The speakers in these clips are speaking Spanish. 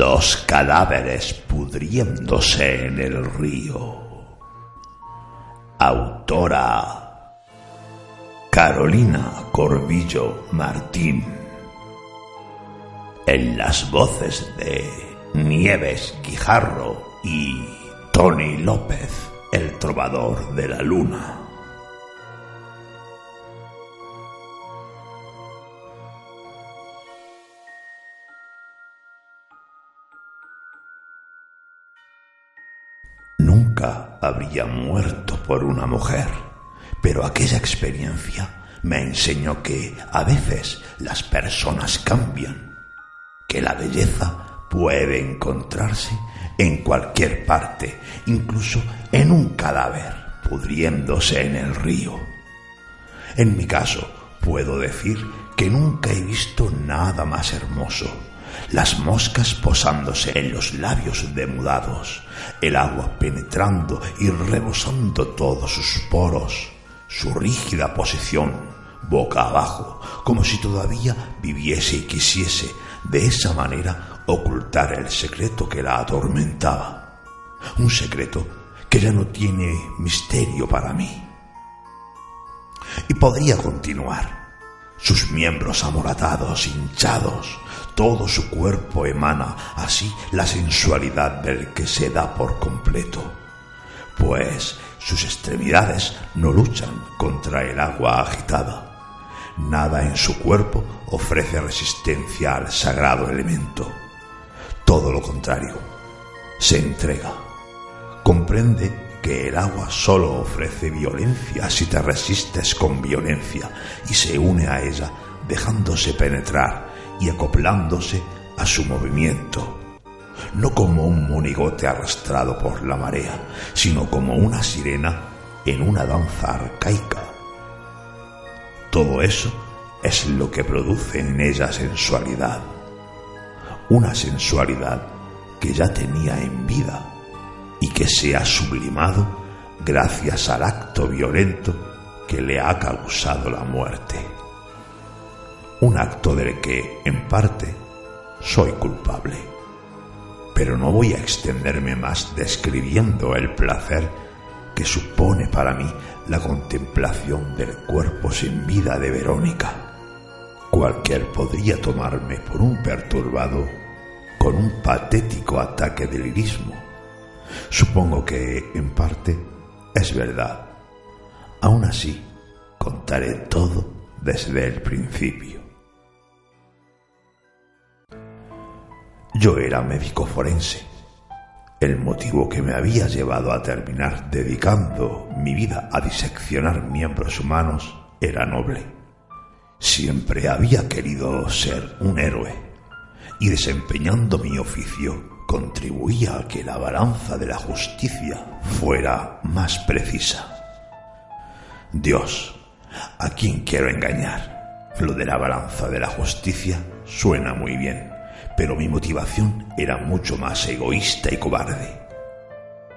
Dos cadáveres pudriéndose en el río. Autora Carolina Corbillo Martín. En las voces de Nieves Quijarro y Tony López, el trovador de la luna. Nunca habría muerto por una mujer, pero aquella experiencia me enseñó que a veces las personas cambian, que la belleza puede encontrarse en cualquier parte, incluso en un cadáver pudriéndose en el río. En mi caso, puedo decir que nunca he visto nada más hermoso las moscas posándose en los labios demudados, el agua penetrando y rebosando todos sus poros, su rígida posición, boca abajo, como si todavía viviese y quisiese de esa manera ocultar el secreto que la atormentaba. Un secreto que ya no tiene misterio para mí. Y podría continuar. Sus miembros amoratados, hinchados, todo su cuerpo emana así la sensualidad del que se da por completo, pues sus extremidades no luchan contra el agua agitada. Nada en su cuerpo ofrece resistencia al sagrado elemento. Todo lo contrario, se entrega. Comprende que el agua solo ofrece violencia si te resistes con violencia y se une a ella dejándose penetrar y acoplándose a su movimiento, no como un monigote arrastrado por la marea, sino como una sirena en una danza arcaica. Todo eso es lo que produce en ella sensualidad, una sensualidad que ya tenía en vida y que se ha sublimado gracias al acto violento que le ha causado la muerte un acto del que, en parte, soy culpable. Pero no voy a extenderme más describiendo el placer que supone para mí la contemplación del cuerpo sin vida de Verónica. Cualquier podría tomarme por un perturbado con un patético ataque de lirismo. Supongo que, en parte, es verdad. Aún así, contaré todo desde el principio. Yo era médico forense. El motivo que me había llevado a terminar dedicando mi vida a diseccionar miembros humanos era noble. Siempre había querido ser un héroe y desempeñando mi oficio contribuía a que la balanza de la justicia fuera más precisa. Dios, ¿a quién quiero engañar? Lo de la balanza de la justicia suena muy bien pero mi motivación era mucho más egoísta y cobarde.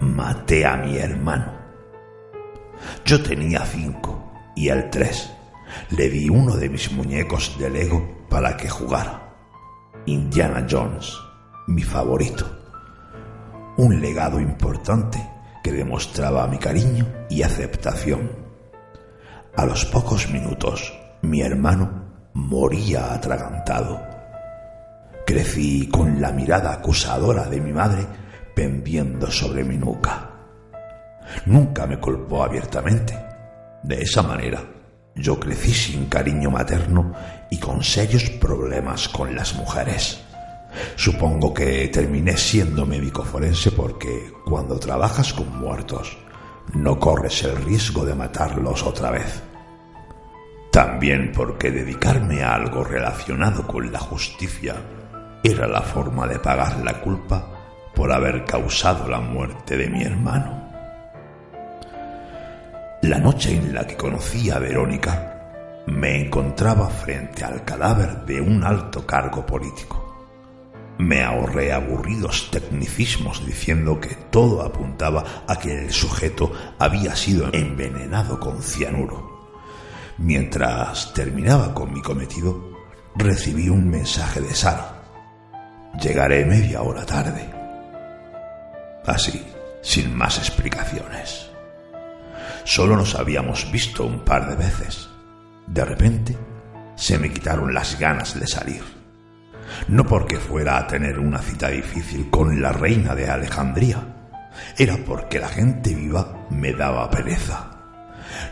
Maté a mi hermano. Yo tenía cinco y al tres le di uno de mis muñecos de Lego para que jugara. Indiana Jones, mi favorito. Un legado importante que demostraba mi cariño y aceptación. A los pocos minutos, mi hermano moría atragantado Crecí con la mirada acusadora de mi madre pendiendo sobre mi nuca. Nunca me culpó abiertamente. De esa manera, yo crecí sin cariño materno y con serios problemas con las mujeres. Supongo que terminé siendo médico forense porque cuando trabajas con muertos no corres el riesgo de matarlos otra vez. También porque dedicarme a algo relacionado con la justicia era la forma de pagar la culpa por haber causado la muerte de mi hermano. La noche en la que conocí a Verónica, me encontraba frente al cadáver de un alto cargo político. Me ahorré aburridos tecnicismos diciendo que todo apuntaba a que el sujeto había sido envenenado con cianuro. Mientras terminaba con mi cometido, recibí un mensaje de Sara. Llegaré media hora tarde. Así, sin más explicaciones. Solo nos habíamos visto un par de veces. De repente, se me quitaron las ganas de salir no porque fuera a tener una cita difícil con la reina de Alejandría, era porque la gente viva me daba pereza.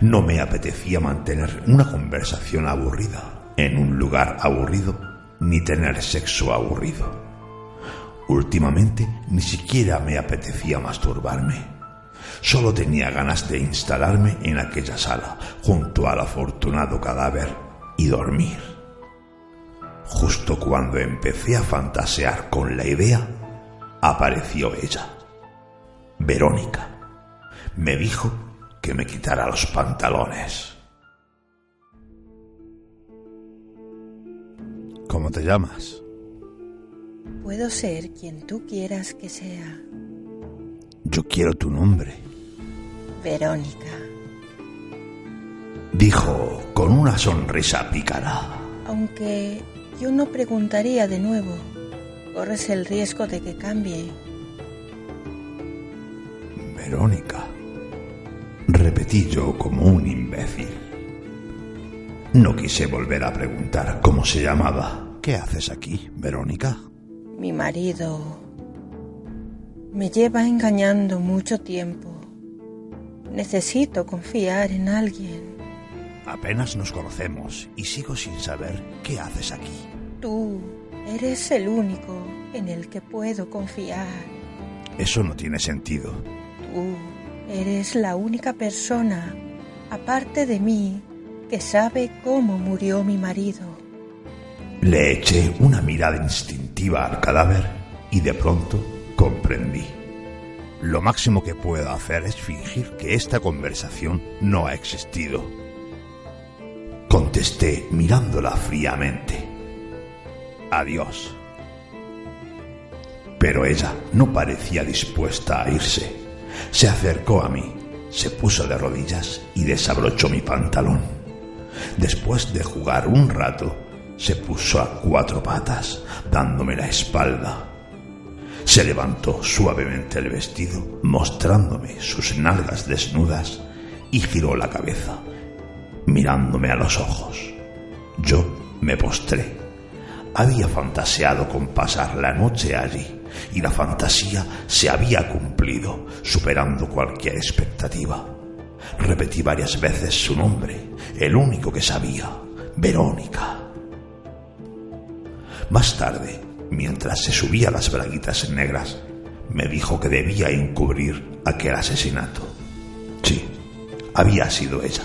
No me apetecía mantener una conversación aburrida en un lugar aburrido ni tener sexo aburrido. Últimamente ni siquiera me apetecía masturbarme. Solo tenía ganas de instalarme en aquella sala junto al afortunado cadáver y dormir. Justo cuando empecé a fantasear con la idea, apareció ella, Verónica. Me dijo que me quitara los pantalones. ¿Cómo te llamas? Puedo ser quien tú quieras que sea. Yo quiero tu nombre. Verónica. Dijo con una sonrisa pícara. Aunque yo no preguntaría de nuevo. Corres el riesgo de que cambie. Verónica, repetí yo como un imbécil. No quise volver a preguntar cómo se llamaba. ¿Qué haces aquí, Verónica? Mi marido me lleva engañando mucho tiempo. Necesito confiar en alguien. Apenas nos conocemos y sigo sin saber qué haces aquí. Tú eres el único en el que puedo confiar. Eso no tiene sentido. Tú eres la única persona, aparte de mí, que sabe cómo murió mi marido. Le eché una mirada instintiva al cadáver y de pronto comprendí. Lo máximo que puedo hacer es fingir que esta conversación no ha existido contesté mirándola fríamente. Adiós. Pero ella no parecía dispuesta a irse. Se acercó a mí, se puso de rodillas y desabrochó mi pantalón. Después de jugar un rato, se puso a cuatro patas, dándome la espalda. Se levantó suavemente el vestido, mostrándome sus nalgas desnudas, y giró la cabeza, mirándome a los ojos. Yo me postré. Había fantaseado con pasar la noche allí y la fantasía se había cumplido, superando cualquier expectativa. Repetí varias veces su nombre, el único que sabía, Verónica. Más tarde, mientras se subía las braguitas negras, me dijo que debía encubrir aquel asesinato. Sí, había sido ella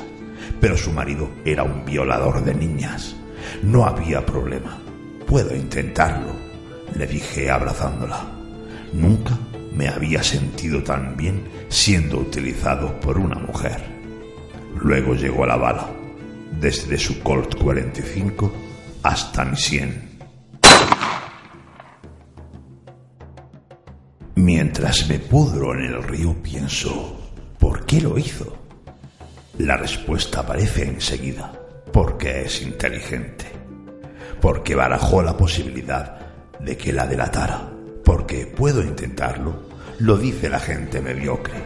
pero su marido era un violador de niñas. No había problema. Puedo intentarlo, le dije abrazándola. Nunca me había sentido tan bien siendo utilizado por una mujer. Luego llegó la bala, desde su Colt 45 hasta mi 100. Mientras me pudro en el río pienso, ¿por qué lo hizo? La respuesta aparece enseguida, porque es inteligente, porque barajó la posibilidad de que la delatara, porque puedo intentarlo, lo dice la gente mediocre.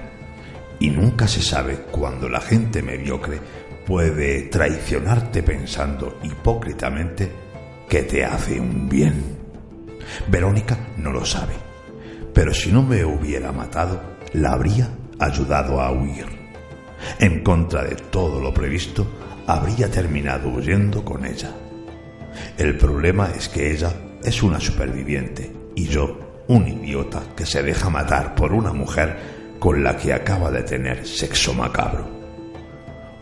Y nunca se sabe cuándo la gente mediocre puede traicionarte pensando hipócritamente que te hace un bien. Verónica no lo sabe, pero si no me hubiera matado, la habría ayudado a huir en contra de todo lo previsto, habría terminado huyendo con ella. El problema es que ella es una superviviente y yo un idiota que se deja matar por una mujer con la que acaba de tener sexo macabro.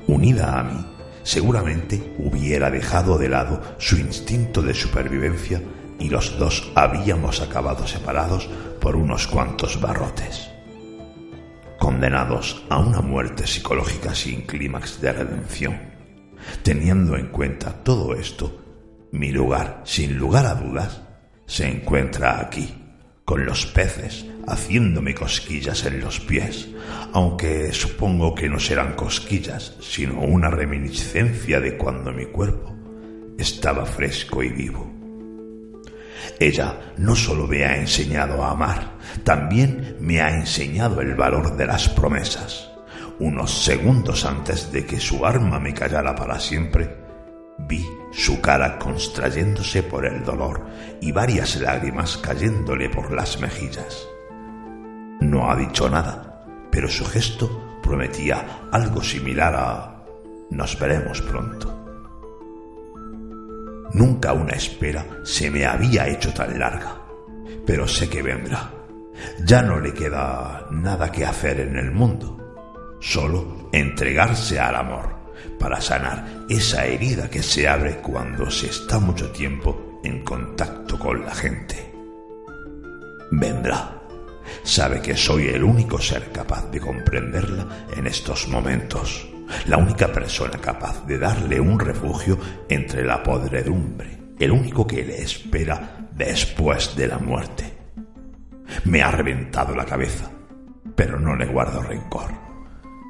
Unida a mí, seguramente hubiera dejado de lado su instinto de supervivencia y los dos habíamos acabado separados por unos cuantos barrotes. Condenados a una muerte psicológica sin clímax de redención. Teniendo en cuenta todo esto, mi lugar, sin lugar a dudas, se encuentra aquí, con los peces haciéndome cosquillas en los pies, aunque supongo que no serán cosquillas, sino una reminiscencia de cuando mi cuerpo estaba fresco y vivo. Ella no solo me ha enseñado a amar, también me ha enseñado el valor de las promesas. Unos segundos antes de que su arma me callara para siempre, vi su cara constrayéndose por el dolor y varias lágrimas cayéndole por las mejillas. No ha dicho nada, pero su gesto prometía algo similar a nos veremos pronto. Nunca una espera se me había hecho tan larga, pero sé que vendrá. Ya no le queda nada que hacer en el mundo, solo entregarse al amor para sanar esa herida que se abre cuando se está mucho tiempo en contacto con la gente. Vendrá. Sabe que soy el único ser capaz de comprenderla en estos momentos la única persona capaz de darle un refugio entre la podredumbre, el único que le espera después de la muerte. Me ha reventado la cabeza, pero no le guardo rencor.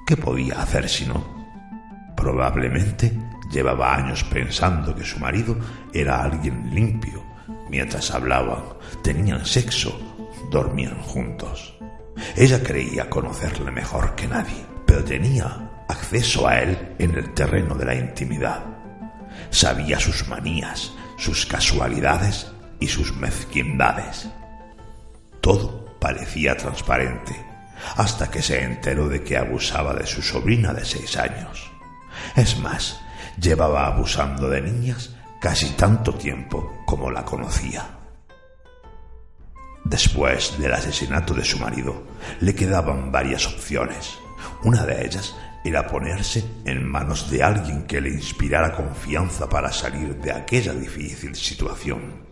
¿Qué podía hacer si no? Probablemente llevaba años pensando que su marido era alguien limpio. Mientras hablaban, tenían sexo, dormían juntos. Ella creía conocerle mejor que nadie, pero tenía acceso a él en el terreno de la intimidad. Sabía sus manías, sus casualidades y sus mezquindades. Todo parecía transparente, hasta que se enteró de que abusaba de su sobrina de seis años. Es más, llevaba abusando de niñas casi tanto tiempo como la conocía. Después del asesinato de su marido, le quedaban varias opciones. Una de ellas era ponerse en manos de alguien que le inspirara confianza para salir de aquella difícil situación.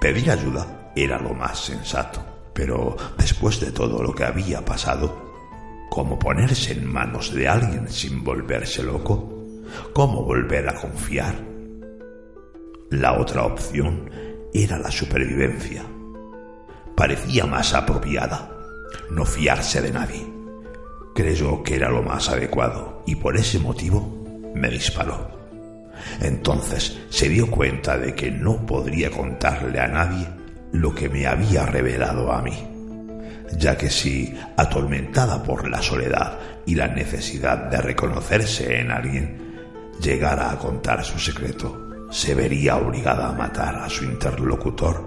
Pedir ayuda era lo más sensato, pero después de todo lo que había pasado, ¿cómo ponerse en manos de alguien sin volverse loco? ¿Cómo volver a confiar? La otra opción era la supervivencia. Parecía más apropiada, no fiarse de nadie creyó que era lo más adecuado y por ese motivo me disparó. Entonces se dio cuenta de que no podría contarle a nadie lo que me había revelado a mí, ya que si, atormentada por la soledad y la necesidad de reconocerse en alguien, llegara a contar su secreto, se vería obligada a matar a su interlocutor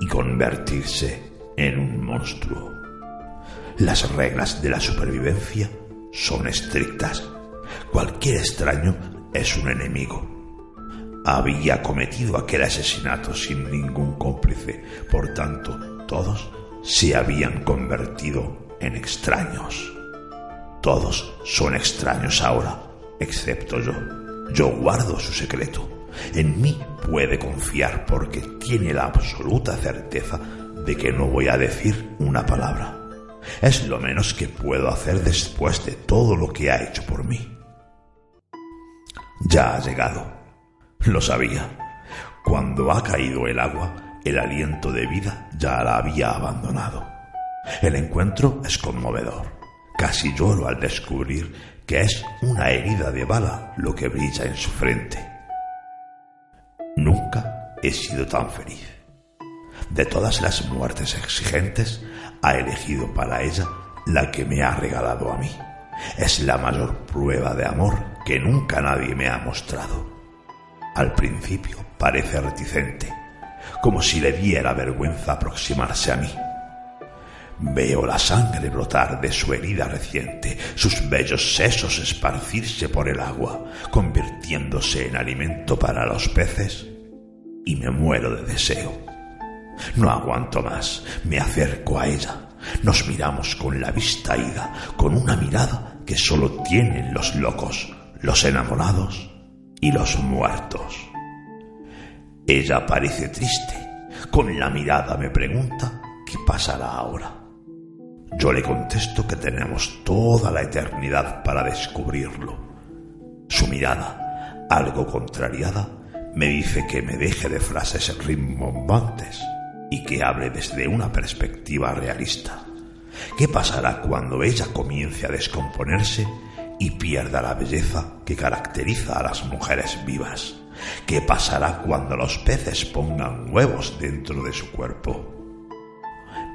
y convertirse en un monstruo. Las reglas de la supervivencia son estrictas. Cualquier extraño es un enemigo. Había cometido aquel asesinato sin ningún cómplice, por tanto, todos se habían convertido en extraños. Todos son extraños ahora, excepto yo. Yo guardo su secreto. En mí puede confiar porque tiene la absoluta certeza de que no voy a decir una palabra. Es lo menos que puedo hacer después de todo lo que ha hecho por mí. Ya ha llegado. Lo sabía. Cuando ha caído el agua, el aliento de vida ya la había abandonado. El encuentro es conmovedor. Casi lloro al descubrir que es una herida de bala lo que brilla en su frente. Nunca he sido tan feliz. De todas las muertes exigentes, ha elegido para ella la que me ha regalado a mí. Es la mayor prueba de amor que nunca nadie me ha mostrado. Al principio parece reticente, como si le diera vergüenza aproximarse a mí. Veo la sangre brotar de su herida reciente, sus bellos sesos esparcirse por el agua, convirtiéndose en alimento para los peces, y me muero de deseo. No aguanto más. Me acerco a ella. Nos miramos con la vista ida, con una mirada que solo tienen los locos, los enamorados y los muertos. Ella parece triste. Con la mirada me pregunta qué pasará ahora. Yo le contesto que tenemos toda la eternidad para descubrirlo. Su mirada, algo contrariada, me dice que me deje de frases rimbombantes y que hable desde una perspectiva realista. ¿Qué pasará cuando ella comience a descomponerse y pierda la belleza que caracteriza a las mujeres vivas? ¿Qué pasará cuando los peces pongan huevos dentro de su cuerpo?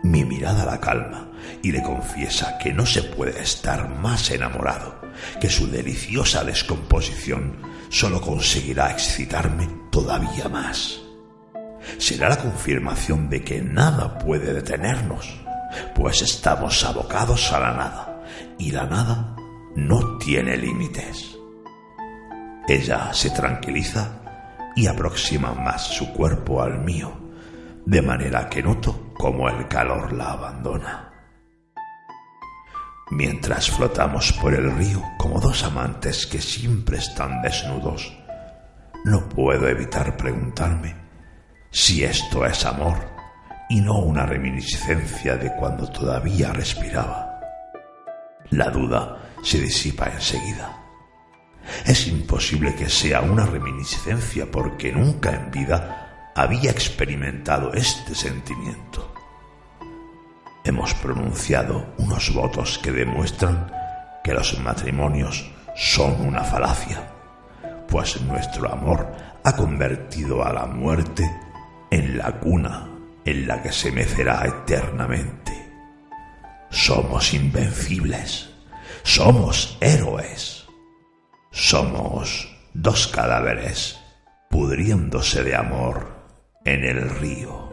Mi mirada la calma y le confiesa que no se puede estar más enamorado, que su deliciosa descomposición solo conseguirá excitarme todavía más. Será la confirmación de que nada puede detenernos, pues estamos abocados a la nada y la nada no tiene límites. Ella se tranquiliza y aproxima más su cuerpo al mío, de manera que noto cómo el calor la abandona. Mientras flotamos por el río como dos amantes que siempre están desnudos, no puedo evitar preguntarme si esto es amor y no una reminiscencia de cuando todavía respiraba. La duda se disipa enseguida. Es imposible que sea una reminiscencia porque nunca en vida había experimentado este sentimiento. Hemos pronunciado unos votos que demuestran que los matrimonios son una falacia, pues nuestro amor ha convertido a la muerte en la cuna en la que se mecerá eternamente. Somos invencibles, somos héroes, somos dos cadáveres pudriéndose de amor en el río.